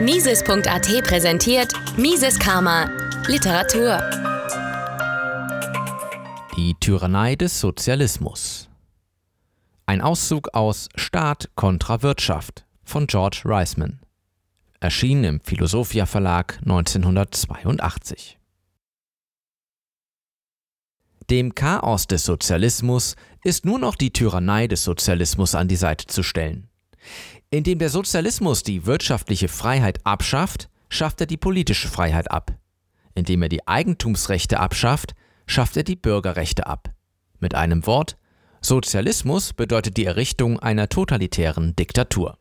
Mises.at präsentiert Mises Karma Literatur. Die Tyrannei des Sozialismus. Ein Auszug aus Staat kontra Wirtschaft von George Reisman. Erschien im Philosophia Verlag 1982. Dem Chaos des Sozialismus ist nur noch die Tyrannei des Sozialismus an die Seite zu stellen. Indem der Sozialismus die wirtschaftliche Freiheit abschafft, schafft er die politische Freiheit ab. Indem er die Eigentumsrechte abschafft, schafft er die Bürgerrechte ab. Mit einem Wort, Sozialismus bedeutet die Errichtung einer totalitären Diktatur.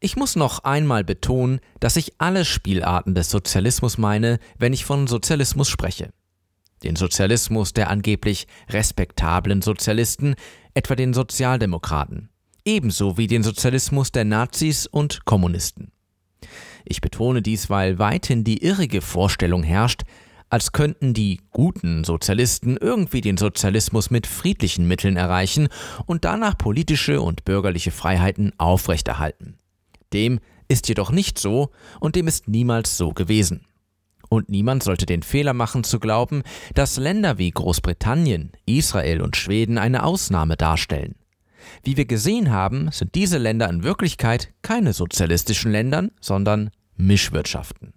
Ich muss noch einmal betonen, dass ich alle Spielarten des Sozialismus meine, wenn ich von Sozialismus spreche. Den Sozialismus der angeblich respektablen Sozialisten, etwa den Sozialdemokraten ebenso wie den Sozialismus der Nazis und Kommunisten. Ich betone dies, weil weithin die irrige Vorstellung herrscht, als könnten die guten Sozialisten irgendwie den Sozialismus mit friedlichen Mitteln erreichen und danach politische und bürgerliche Freiheiten aufrechterhalten. Dem ist jedoch nicht so und dem ist niemals so gewesen. Und niemand sollte den Fehler machen zu glauben, dass Länder wie Großbritannien, Israel und Schweden eine Ausnahme darstellen. Wie wir gesehen haben, sind diese Länder in Wirklichkeit keine sozialistischen Ländern, sondern Mischwirtschaften.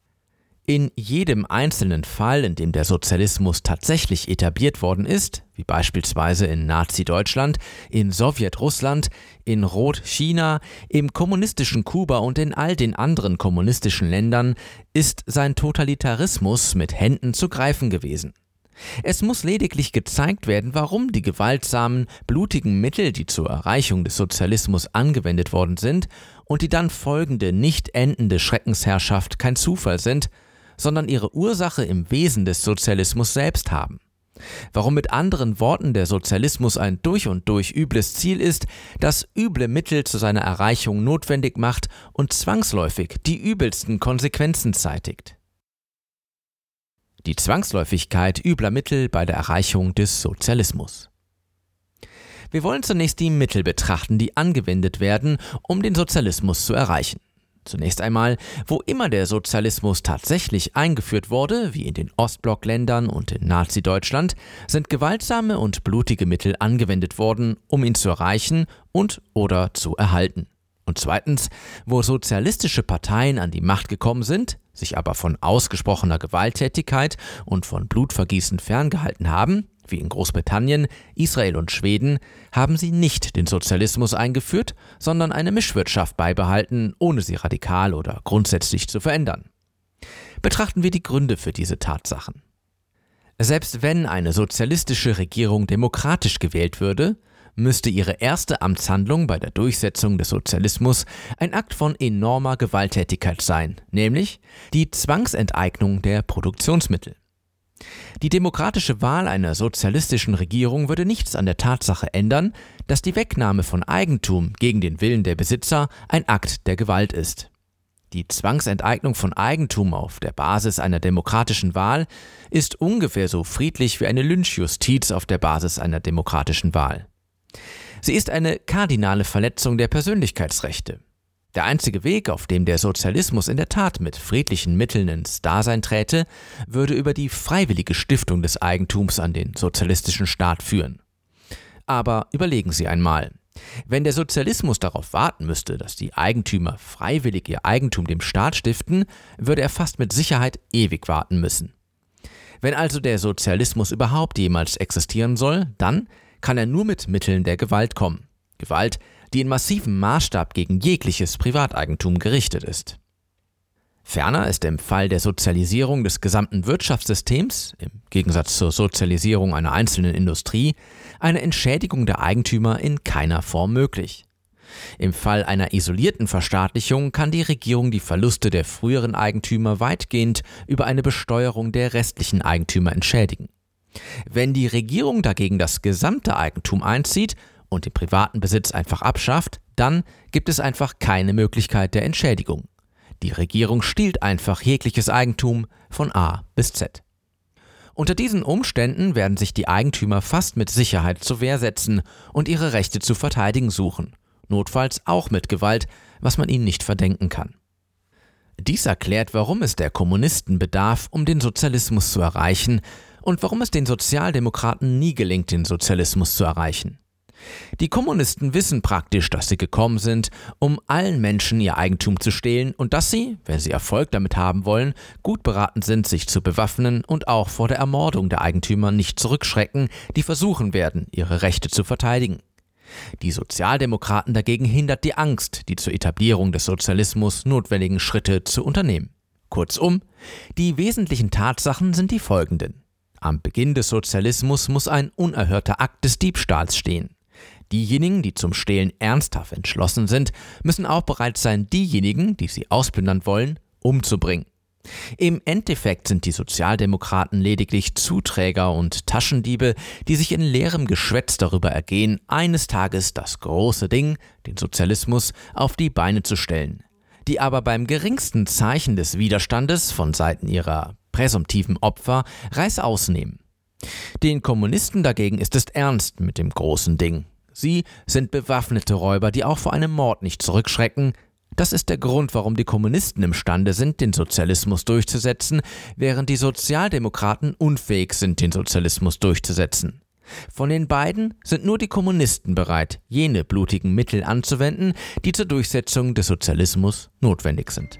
In jedem einzelnen Fall, in dem der Sozialismus tatsächlich etabliert worden ist, wie beispielsweise in Nazi-Deutschland, in Sowjetrussland, in Rot-China, im kommunistischen Kuba und in all den anderen kommunistischen Ländern, ist sein Totalitarismus mit Händen zu greifen gewesen. Es muss lediglich gezeigt werden, warum die gewaltsamen, blutigen Mittel, die zur Erreichung des Sozialismus angewendet worden sind und die dann folgende nicht endende Schreckensherrschaft kein Zufall sind, sondern ihre Ursache im Wesen des Sozialismus selbst haben. Warum mit anderen Worten der Sozialismus ein durch und durch übles Ziel ist, das üble Mittel zu seiner Erreichung notwendig macht und zwangsläufig die übelsten Konsequenzen zeitigt die Zwangsläufigkeit übler Mittel bei der Erreichung des Sozialismus. Wir wollen zunächst die Mittel betrachten, die angewendet werden, um den Sozialismus zu erreichen. Zunächst einmal, wo immer der Sozialismus tatsächlich eingeführt wurde, wie in den Ostblockländern und in Nazi-Deutschland, sind gewaltsame und blutige Mittel angewendet worden, um ihn zu erreichen und oder zu erhalten. Und zweitens, wo sozialistische Parteien an die Macht gekommen sind, sich aber von ausgesprochener Gewalttätigkeit und von Blutvergießen ferngehalten haben, wie in Großbritannien, Israel und Schweden, haben sie nicht den Sozialismus eingeführt, sondern eine Mischwirtschaft beibehalten, ohne sie radikal oder grundsätzlich zu verändern. Betrachten wir die Gründe für diese Tatsachen. Selbst wenn eine sozialistische Regierung demokratisch gewählt würde, müsste ihre erste Amtshandlung bei der Durchsetzung des Sozialismus ein Akt von enormer Gewalttätigkeit sein, nämlich die Zwangsenteignung der Produktionsmittel. Die demokratische Wahl einer sozialistischen Regierung würde nichts an der Tatsache ändern, dass die Wegnahme von Eigentum gegen den Willen der Besitzer ein Akt der Gewalt ist. Die Zwangsenteignung von Eigentum auf der Basis einer demokratischen Wahl ist ungefähr so friedlich wie eine Lynchjustiz auf der Basis einer demokratischen Wahl. Sie ist eine kardinale Verletzung der Persönlichkeitsrechte. Der einzige Weg, auf dem der Sozialismus in der Tat mit friedlichen Mitteln ins Dasein träte, würde über die freiwillige Stiftung des Eigentums an den sozialistischen Staat führen. Aber überlegen Sie einmal, wenn der Sozialismus darauf warten müsste, dass die Eigentümer freiwillig ihr Eigentum dem Staat stiften, würde er fast mit Sicherheit ewig warten müssen. Wenn also der Sozialismus überhaupt jemals existieren soll, dann kann er nur mit Mitteln der Gewalt kommen. Gewalt, die in massivem Maßstab gegen jegliches Privateigentum gerichtet ist. Ferner ist im Fall der Sozialisierung des gesamten Wirtschaftssystems, im Gegensatz zur Sozialisierung einer einzelnen Industrie, eine Entschädigung der Eigentümer in keiner Form möglich. Im Fall einer isolierten Verstaatlichung kann die Regierung die Verluste der früheren Eigentümer weitgehend über eine Besteuerung der restlichen Eigentümer entschädigen. Wenn die Regierung dagegen das gesamte Eigentum einzieht und den privaten Besitz einfach abschafft, dann gibt es einfach keine Möglichkeit der Entschädigung. Die Regierung stiehlt einfach jegliches Eigentum von A bis Z. Unter diesen Umständen werden sich die Eigentümer fast mit Sicherheit zur Wehr setzen und ihre Rechte zu verteidigen suchen, notfalls auch mit Gewalt, was man ihnen nicht verdenken kann. Dies erklärt, warum es der Kommunisten bedarf, um den Sozialismus zu erreichen und warum es den Sozialdemokraten nie gelingt, den Sozialismus zu erreichen. Die Kommunisten wissen praktisch, dass sie gekommen sind, um allen Menschen ihr Eigentum zu stehlen und dass sie, wenn sie Erfolg damit haben wollen, gut beraten sind, sich zu bewaffnen und auch vor der Ermordung der Eigentümer nicht zurückschrecken, die versuchen werden, ihre Rechte zu verteidigen. Die Sozialdemokraten dagegen hindert die Angst, die zur Etablierung des Sozialismus notwendigen Schritte zu unternehmen. Kurzum, die wesentlichen Tatsachen sind die folgenden. Am Beginn des Sozialismus muss ein unerhörter Akt des Diebstahls stehen. Diejenigen, die zum Stehlen ernsthaft entschlossen sind, müssen auch bereit sein, diejenigen, die sie ausplündern wollen, umzubringen. Im Endeffekt sind die Sozialdemokraten lediglich Zuträger und Taschendiebe, die sich in leerem Geschwätz darüber ergehen, eines Tages das große Ding, den Sozialismus, auf die Beine zu stellen, die aber beim geringsten Zeichen des Widerstandes von Seiten ihrer präsumptiven Opfer Reißaus nehmen. Den Kommunisten dagegen ist es ernst mit dem großen Ding. Sie sind bewaffnete Räuber, die auch vor einem Mord nicht zurückschrecken. Das ist der Grund, warum die Kommunisten imstande sind, den Sozialismus durchzusetzen, während die Sozialdemokraten unfähig sind, den Sozialismus durchzusetzen. Von den beiden sind nur die Kommunisten bereit, jene blutigen Mittel anzuwenden, die zur Durchsetzung des Sozialismus notwendig sind.